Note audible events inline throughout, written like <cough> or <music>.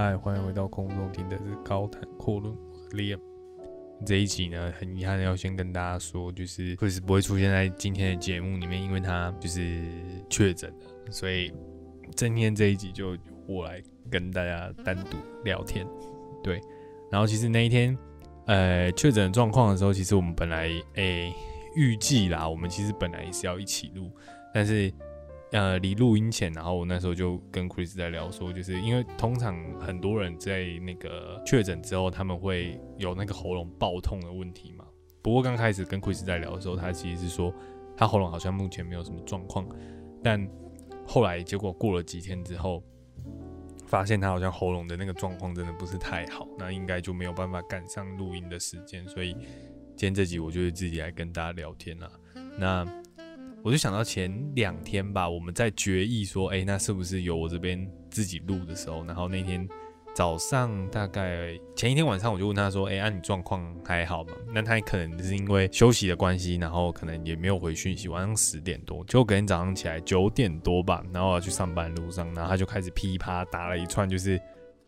嗨，欢迎回到空中听的是高谈阔论，Liam。这一集呢，很遗憾的要先跟大家说，就是会是不会出现在今天的节目里面，因为他就是确诊了，所以今天这一集就由我来跟大家单独聊天。对，然后其实那一天，呃，确诊状况的时候，其实我们本来诶预计啦，我们其实本来也是要一起录，但是。呃，离录音前，然后我那时候就跟 Chris 在聊，说就是因为通常很多人在那个确诊之后，他们会有那个喉咙爆痛的问题嘛。不过刚开始跟 Chris 在聊的时候，他其实是说他喉咙好像目前没有什么状况，但后来结果过了几天之后，发现他好像喉咙的那个状况真的不是太好，那应该就没有办法赶上录音的时间，所以今天这集我就是自己来跟大家聊天了。那。我就想到前两天吧，我们在决议说，哎，那是不是由我这边自己录的时候？然后那天早上大概前一天晚上，我就问他说，哎，啊，你状况还好吗？那他可能是因为休息的关系，然后可能也没有回讯息。晚上十点多，结果隔天早上起来九点多吧，然后我要去上班路上，然后他就开始噼啪打了一串，就是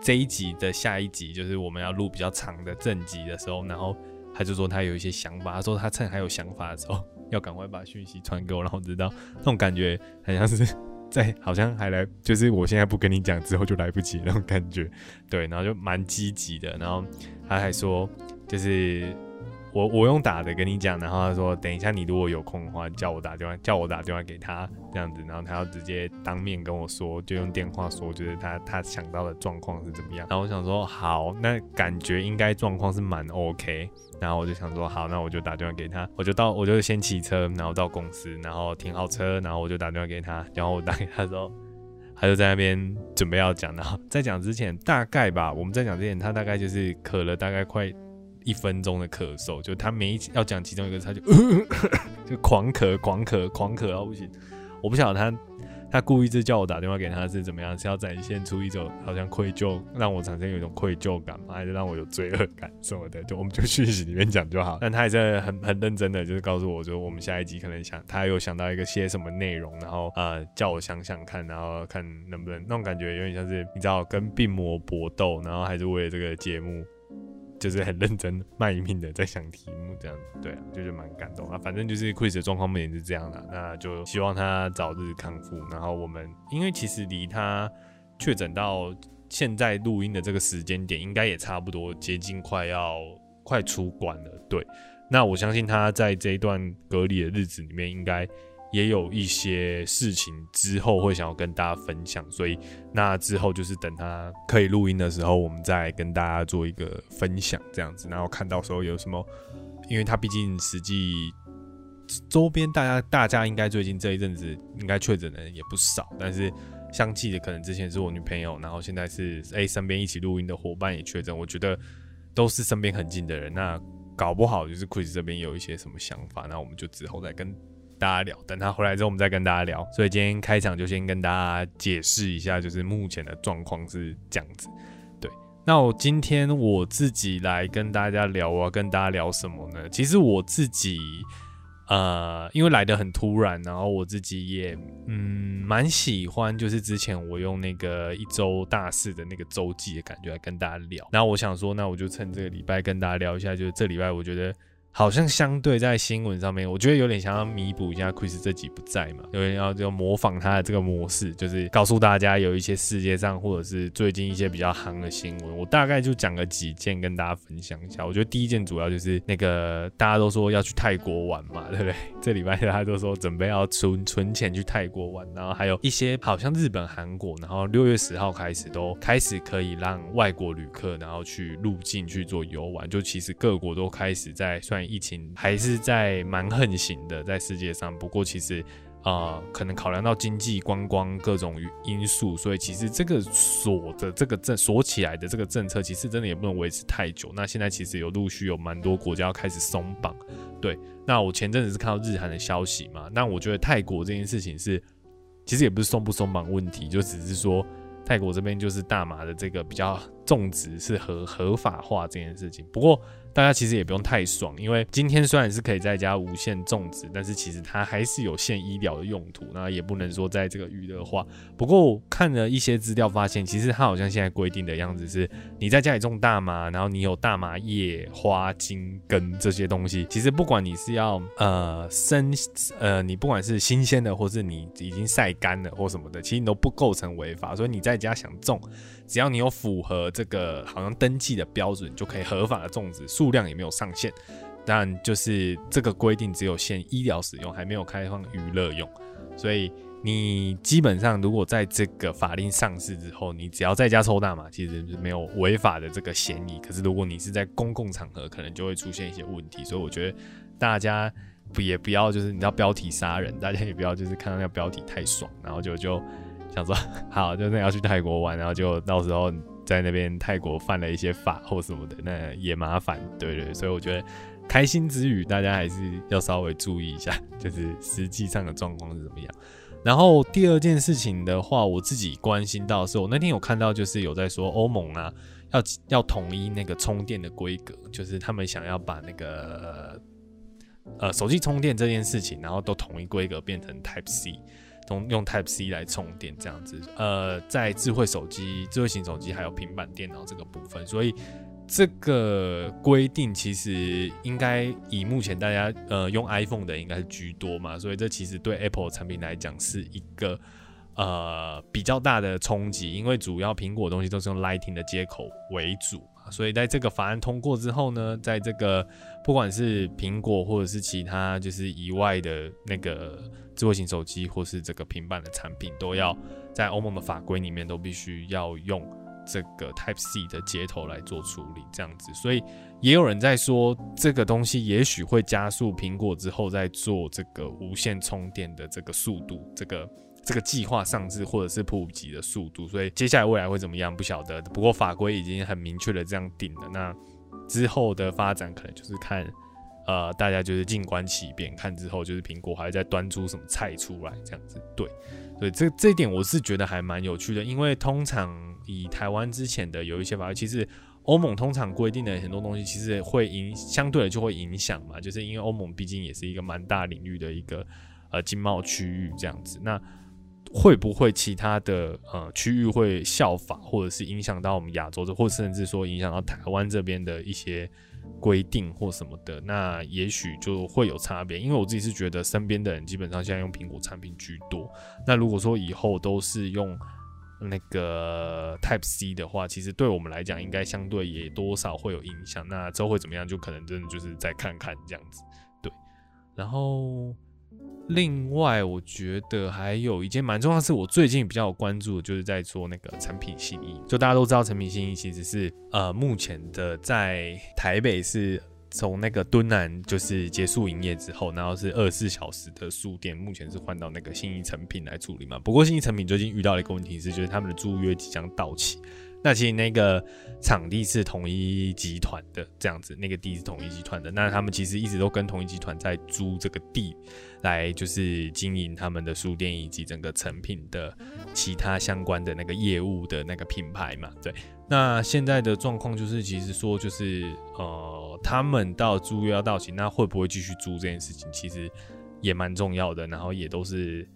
这一集的下一集，就是我们要录比较长的正集的时候，然后他就说他有一些想法，他说他趁还有想法的时候。要赶快把讯息传给我，然后知道那种感觉，很像是 <laughs> 在好像还来，就是我现在不跟你讲，之后就来不及那种感觉，对，然后就蛮积极的，然后他还说就是。我我用打的跟你讲，然后他说等一下你如果有空的话，叫我打电话，叫我打电话给他这样子，然后他要直接当面跟我说，就用电话说，就是他他想到的状况是怎么样。然后我想说好，那感觉应该状况是蛮 OK。然后我就想说好，那我就打电话给他，我就到我就先骑车，然后到公司，然后停好车，然后我就打电话给他，然后我打给他之后，他就在那边准备要讲，然后在讲之前大概吧，我们在讲之前，他大概就是渴了大概快。一分钟的咳嗽，就他每一要讲其中一个，他就 <laughs> 就狂咳、狂咳、狂咳到不行。我不晓得他他故意是叫我打电话给他是怎么样，是要展现出一种好像愧疚，让我产生有一种愧疚感吗？还是让我有罪恶感什么的？就我们就讯息里面讲就好。<laughs> 但他也是很很认真的，就是告诉我，就我们下一集可能想他有想到一个些什么内容，然后呃叫我想想看，然后看能不能那种感觉有点像是你知道跟病魔搏斗，然后还是为了这个节目。就是很认真卖命的在想题目，这样子，对啊，就是蛮感动啊。反正就是 Chris 的状况目前是这样的，那就希望他早日康复。然后我们，因为其实离他确诊到现在录音的这个时间点，应该也差不多接近快要快出关了。对，那我相信他在这一段隔离的日子里面，应该。也有一些事情之后会想要跟大家分享，所以那之后就是等他可以录音的时候，我们再跟大家做一个分享这样子。然后看到时候有什么，因为他毕竟实际周边大家大家应该最近这一阵子应该确诊的人也不少，但是相继的可能之前是我女朋友，然后现在是哎身边一起录音的伙伴也确诊，我觉得都是身边很近的人，那搞不好就是 Chris 这边有一些什么想法，那我们就之后再跟。大家聊，等他回来之后，我们再跟大家聊。所以今天开场就先跟大家解释一下，就是目前的状况是这样子。对，那我今天我自己来跟大家聊，我要跟大家聊什么呢？其实我自己，呃，因为来的很突然，然后我自己也，嗯，蛮喜欢，就是之前我用那个一周大事的那个周记的感觉来跟大家聊。那我想说，那我就趁这个礼拜跟大家聊一下，就是这礼拜我觉得。好像相对在新闻上面，我觉得有点想要弥补一下 Chris 这集不在嘛，有点要就模仿他的这个模式，就是告诉大家有一些世界上或者是最近一些比较夯的新闻，我大概就讲个几件跟大家分享一下。我觉得第一件主要就是那个大家都说要去泰国玩嘛，对不对？这礼拜大家都说准备要存存钱去泰国玩，然后还有一些好像日本、韩国，然后六月十号开始都开始可以让外国旅客然后去入境去做游玩，就其实各国都开始在算。疫情还是在蛮横行的，在世界上。不过其实，啊，可能考量到经济、观光各种因素，所以其实这个锁的这个政锁起来的这个政策，其实真的也不能维持太久。那现在其实有陆续有蛮多国家要开始松绑。对，那我前阵子是看到日韩的消息嘛，那我觉得泰国这件事情是，其实也不是松不松绑问题，就只是说泰国这边就是大麻的这个比较种植是合合法化这件事情。不过。大家其实也不用太爽，因为今天虽然是可以在家无限种植，但是其实它还是有限医疗的用途，那也不能说在这个娱乐化。不过看了一些资料，发现其实它好像现在规定的样子是，你在家里种大麻，然后你有大麻叶、花、茎、根这些东西，其实不管你是要呃生 <laughs> 呃，你不管是新鲜的，或是你已经晒干了或什么的，其实你都不构成违法。所以你在家想种。只要你有符合这个好像登记的标准，就可以合法的种植，数量也没有上限。但就是这个规定只有限医疗使用，还没有开放娱乐用。所以你基本上如果在这个法令上市之后，你只要在家抽大麻，其实是没有违法的这个嫌疑。可是如果你是在公共场合，可能就会出现一些问题。所以我觉得大家不也不要就是你知道标题杀人，大家也不要就是看到那个标题太爽，然后就就。想说 <laughs> 好，就那要去泰国玩，然后就到时候在那边泰国犯了一些法或什么的，那也麻烦，对对。所以我觉得开心之余，大家还是要稍微注意一下，就是实际上的状况是怎么样。然后第二件事情的话，我自己关心到是，我那天有看到就是有在说欧盟啊，要要统一那个充电的规格，就是他们想要把那个呃手机充电这件事情，然后都统一规格变成 Type C。用用 Type C 来充电这样子，呃，在智慧手机、智慧型手机还有平板电脑这个部分，所以这个规定其实应该以目前大家呃用 iPhone 的应该是居多嘛，所以这其实对 Apple 产品来讲是一个呃比较大的冲击，因为主要苹果东西都是用 Lightning 的接口为主，所以在这个法案通过之后呢，在这个不管是苹果或者是其他就是以外的那个。智慧型手机或是这个平板的产品，都要在欧盟的法规里面都必须要用这个 Type C 的接头来做处理，这样子。所以也有人在说，这个东西也许会加速苹果之后在做这个无线充电的这个速度，这个这个计划上市或者是普及的速度。所以接下来未来会怎么样，不晓得。不过法规已经很明确的这样定了，那之后的发展可能就是看。呃，大家就是静观其变，看之后就是苹果还在端出什么菜出来这样子，对，所以这这一点我是觉得还蛮有趣的，因为通常以台湾之前的有一些法律，其实欧盟通常规定的很多东西，其实会影相对的就会影响嘛，就是因为欧盟毕竟也是一个蛮大领域的一个呃经贸区域这样子，那会不会其他的呃区域会效法，或者是影响到我们亚洲的，或甚至说影响到台湾这边的一些？规定或什么的，那也许就会有差别。因为我自己是觉得身边的人基本上现在用苹果产品居多。那如果说以后都是用那个 Type C 的话，其实对我们来讲应该相对也多少会有影响。那之后会怎么样，就可能真的就是再看看这样子。对，然后。另外，我觉得还有一件蛮重要的是，我最近比较关注的，就是在做那个成品信义。就大家都知道，成品信义其实是呃，目前的在台北是从那个敦南就是结束营业之后，然后是二十四小时的书店，目前是换到那个信义成品来处理嘛。不过信义成品最近遇到了一个问题是，就是他们的租约即将到期。那其实那个场地是统一集团的，这样子，那个地是统一集团的。那他们其实一直都跟统一集团在租这个地，来就是经营他们的书店以及整个成品的其他相关的那个业务的那个品牌嘛。对，那现在的状况就是，其实说就是呃，他们到租约要到期，那会不会继续租这件事情，其实也蛮重要的。然后也都是，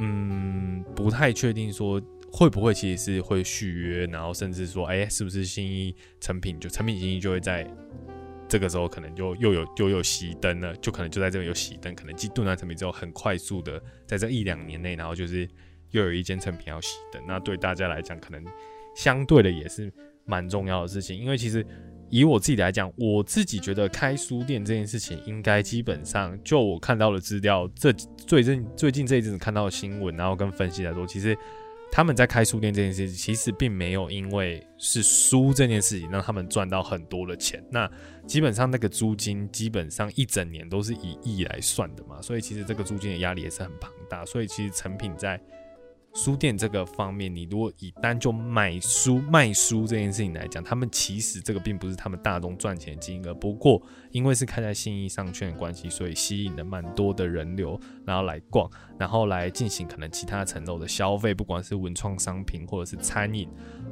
嗯，不太确定说。会不会其实是会续约，然后甚至说，哎，是不是新一成品就成品新一就会在这个时候可能就又有又有熄灯了，就可能就在这边有熄灯，可能进盾南成品之后很快速的在这一两年内，然后就是又有一间成品要熄灯，那对大家来讲可能相对的也是蛮重要的事情，因为其实以我自己来讲，我自己觉得开书店这件事情应该基本上就我看到的资料，这最近最近这一阵子看到的新闻，然后跟分析来说，其实。他们在开书店这件事情，其实并没有因为是书这件事情让他们赚到很多的钱。那基本上那个租金，基本上一整年都是以亿来算的嘛，所以其实这个租金的压力也是很庞大。所以其实成品在书店这个方面，你如果以单就买书卖书这件事情来讲，他们其实这个并不是他们大众赚钱的金额。不过，因为是开在信义商圈的关系，所以吸引了蛮多的人流，然后来逛，然后来进行可能其他层楼的消费，不管是文创商品或者是餐饮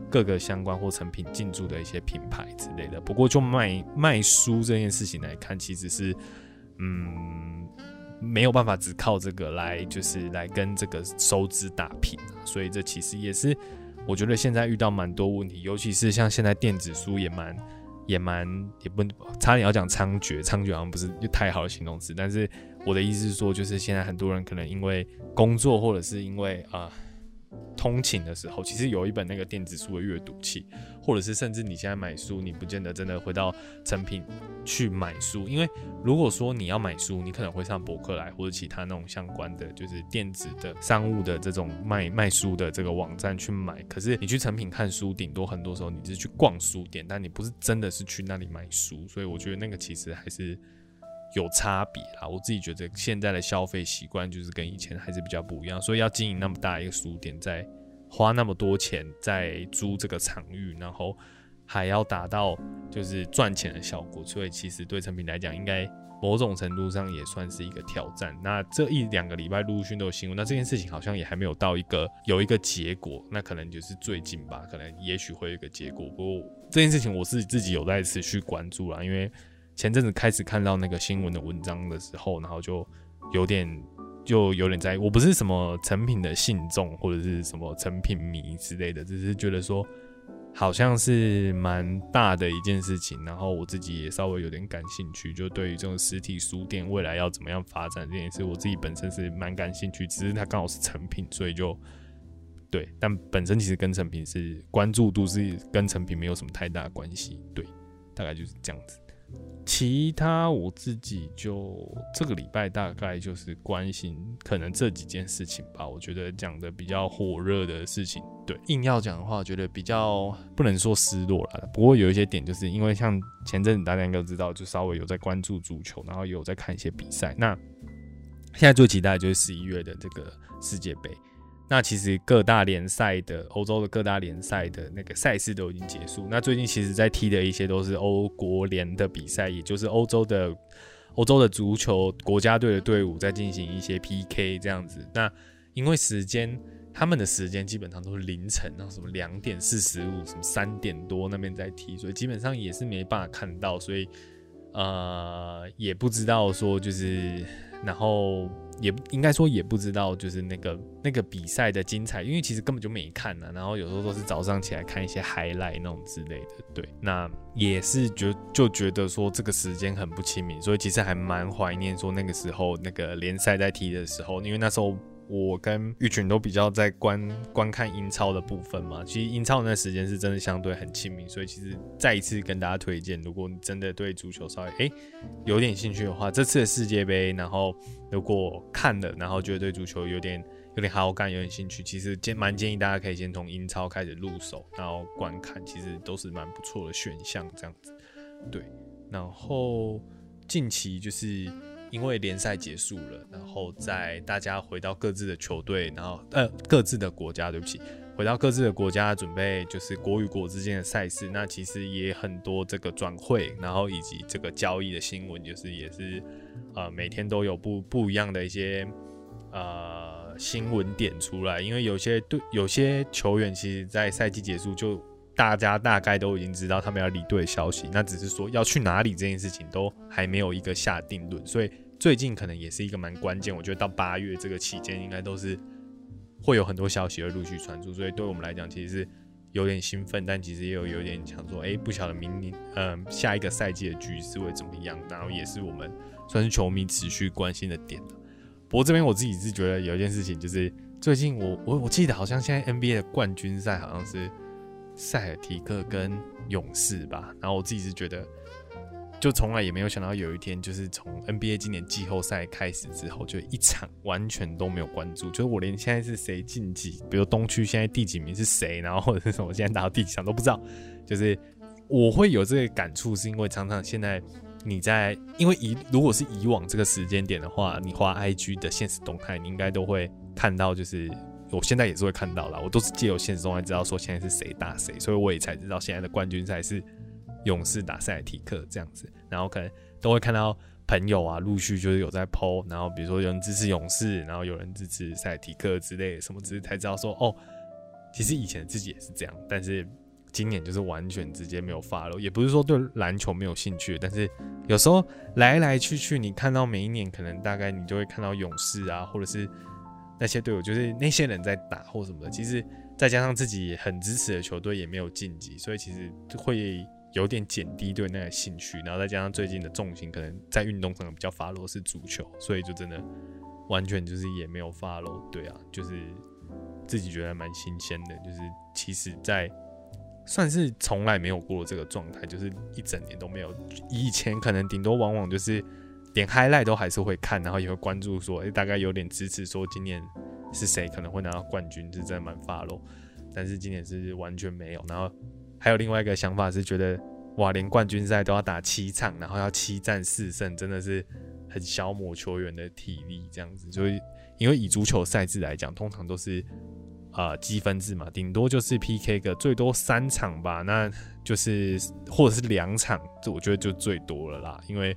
各个相关或成品进驻的一些品牌之类的。不过，就卖卖书这件事情来看，其实是嗯。没有办法只靠这个来，就是来跟这个收支打平所以这其实也是我觉得现在遇到蛮多问题，尤其是像现在电子书也蛮也蛮也不差点要讲猖獗，猖獗好像不是太好的形容词，但是我的意思是说，就是现在很多人可能因为工作或者是因为啊。通勤的时候，其实有一本那个电子书的阅读器，或者是甚至你现在买书，你不见得真的会到成品去买书，因为如果说你要买书，你可能会上博客来或者其他那种相关的，就是电子的商务的这种卖卖书的这个网站去买。可是你去成品看书，顶多很多时候你是去逛书店，但你不是真的是去那里买书，所以我觉得那个其实还是。有差别啦，我自己觉得现在的消费习惯就是跟以前还是比较不一样，所以要经营那么大一个书店，在花那么多钱在租这个场域，然后还要达到就是赚钱的效果，所以其实对成品来讲，应该某种程度上也算是一个挑战。那这一两个礼拜陆陆续都有新闻，那这件事情好像也还没有到一个有一个结果，那可能就是最近吧，可能也许会有一个结果。不过这件事情我是自己有在持续关注啦，因为。前阵子开始看到那个新闻的文章的时候，然后就有点就有点在，我不是什么成品的信众或者是什么成品迷之类的，只是觉得说好像是蛮大的一件事情，然后我自己也稍微有点感兴趣，就对于这种实体书店未来要怎么样发展这件事，我自己本身是蛮感兴趣，只是它刚好是成品，所以就对，但本身其实跟成品是关注度是跟成品没有什么太大关系，对，大概就是这样子。其他我自己就这个礼拜大概就是关心可能这几件事情吧。我觉得讲的比较火热的事情，对硬要讲的话，我觉得比较不能说失落了。不过有一些点，就是因为像前阵子大家应该知道，就稍微有在关注足球，然后有在看一些比赛。那现在最期待就是十一月的这个世界杯。那其实各大联赛的欧洲的各大联赛的那个赛事都已经结束。那最近其实在踢的一些都是欧国联的比赛，也就是欧洲的欧洲的足球国家队的队伍在进行一些 PK 这样子。那因为时间他们的时间基本上都是凌晨，然后什么两点四十五，什么三点多那边在踢，所以基本上也是没办法看到，所以呃也不知道说就是然后。也应该说也不知道，就是那个那个比赛的精彩，因为其实根本就没看呢。然后有时候都是早上起来看一些 highlight 那种之类的。对，那也是觉就觉得说这个时间很不亲民，所以其实还蛮怀念说那个时候那个联赛在踢的时候，因为那时候。我跟玉群都比较在观观看英超的部分嘛，其实英超那时间是真的相对很亲民，所以其实再一次跟大家推荐，如果你真的对足球稍微诶有点兴趣的话，这次的世界杯，然后如果看了，然后觉得对足球有点有点好感，有点兴趣，其实建蛮建议大家可以先从英超开始入手，然后观看，其实都是蛮不错的选项，这样子。对，然后近期就是。因为联赛结束了，然后在大家回到各自的球队，然后呃各自的国家，对不起，回到各自的国家准备就是国与国之间的赛事。那其实也很多这个转会，然后以及这个交易的新闻，就是也是呃每天都有不不一样的一些呃新闻点出来。因为有些队有些球员其实，在赛季结束就。大家大概都已经知道他们要离队的消息，那只是说要去哪里这件事情都还没有一个下定论，所以最近可能也是一个蛮关键。我觉得到八月这个期间，应该都是会有很多消息会陆续传出，所以对我们来讲其实是有点兴奋，但其实也有有点想说，哎，不晓得明年嗯下一个赛季的局势会怎么样，然后也是我们算是球迷持续关心的点不过这边我自己是觉得有一件事情，就是最近我我我记得好像现在 NBA 的冠军赛好像是。塞尔提克跟勇士吧，然后我自己是觉得，就从来也没有想到有一天，就是从 NBA 今年季后赛开始之后，就一场完全都没有关注，就是我连现在是谁晋级，比如东区现在第几名是谁，然后或者是什么现在打到第几场都不知道，就是我会有这个感触，是因为常常现在你在，因为以如果是以往这个时间点的话，你花 IG 的现实动态，你应该都会看到，就是。我现在也是会看到啦，我都是借由现实中才知道说现在是谁打谁，所以我也才知道现在的冠军赛是勇士打塞尔提克这样子，然后可能都会看到朋友啊陆续就是有在 PO，然后比如说有人支持勇士，然后有人支持塞尔提克之类的什么，只是才知道说哦，其实以前自己也是这样，但是。今年就是完全直接没有发了，也不是说对篮球没有兴趣，但是有时候来来去去，你看到每一年可能大概你就会看到勇士啊，或者是那些队伍，就是那些人在打或什么的。其实再加上自己很支持的球队也没有晋级，所以其实会有点减低对那个兴趣。然后再加上最近的重心可能在运动上比较发落是足球，所以就真的完全就是也没有发落。对啊，就是自己觉得蛮新鲜的，就是其实在。算是从来没有过这个状态，就是一整年都没有。以前可能顶多往往就是点 highlight 都还是会看，然后也会关注说，哎，大概有点支持说今年是谁可能会拿到冠军，是真的蛮发咯。但是今年是完全没有。然后还有另外一个想法是觉得，哇，连冠军赛都要打七场，然后要七战四胜，真的是很消磨球员的体力这样子。所以因为以足球赛制来讲，通常都是。啊，积分制嘛，顶多就是 PK 个最多三场吧，那就是或者是两场，这我觉得就最多了啦。因为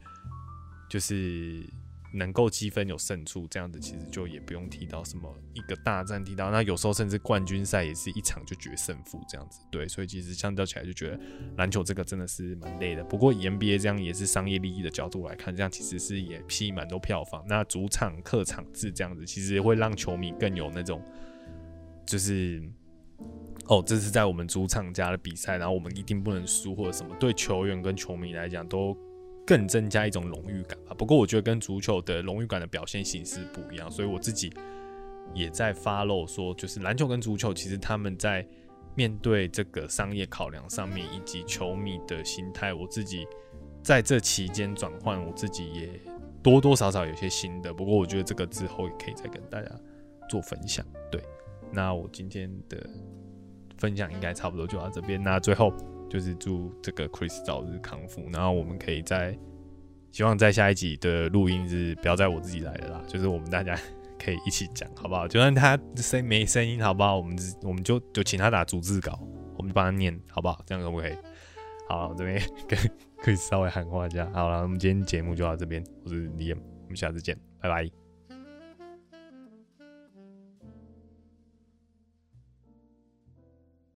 就是能够积分有胜出这样子，其实就也不用提到什么一个大战提到，那有时候甚至冠军赛也是一场就决胜负这样子。对，所以其实相较起来就觉得篮球这个真的是蛮累的。不过 NBA 这样也是商业利益的角度来看，这样其实是也吸蛮多票房。那主场客场制这样子，其实会让球迷更有那种。就是哦，这是在我们主场家的比赛，然后我们一定不能输或者什么，对球员跟球迷来讲都更增加一种荣誉感吧。不过我觉得跟足球的荣誉感的表现形式不一样，所以我自己也在发露说，就是篮球跟足球其实他们在面对这个商业考量上面以及球迷的心态，我自己在这期间转换，我自己也多多少少有些心得。不过我觉得这个之后也可以再跟大家做分享，对。那我今天的分享应该差不多就到这边。那最后就是祝这个 Chris 早日康复。然后我们可以在希望在下一集的录音是不要在我自己来的啦，就是我们大家 <laughs> 可以一起讲，好不好？就算他声没声音，好不好？我们我们就就请他打逐字稿，我们就帮他念，好不好？这样可不可以？好，这边跟 <laughs> Chris 稍微喊话一下。好了，我们今天节目就到这边。我是 Liam，我们下次见，拜拜。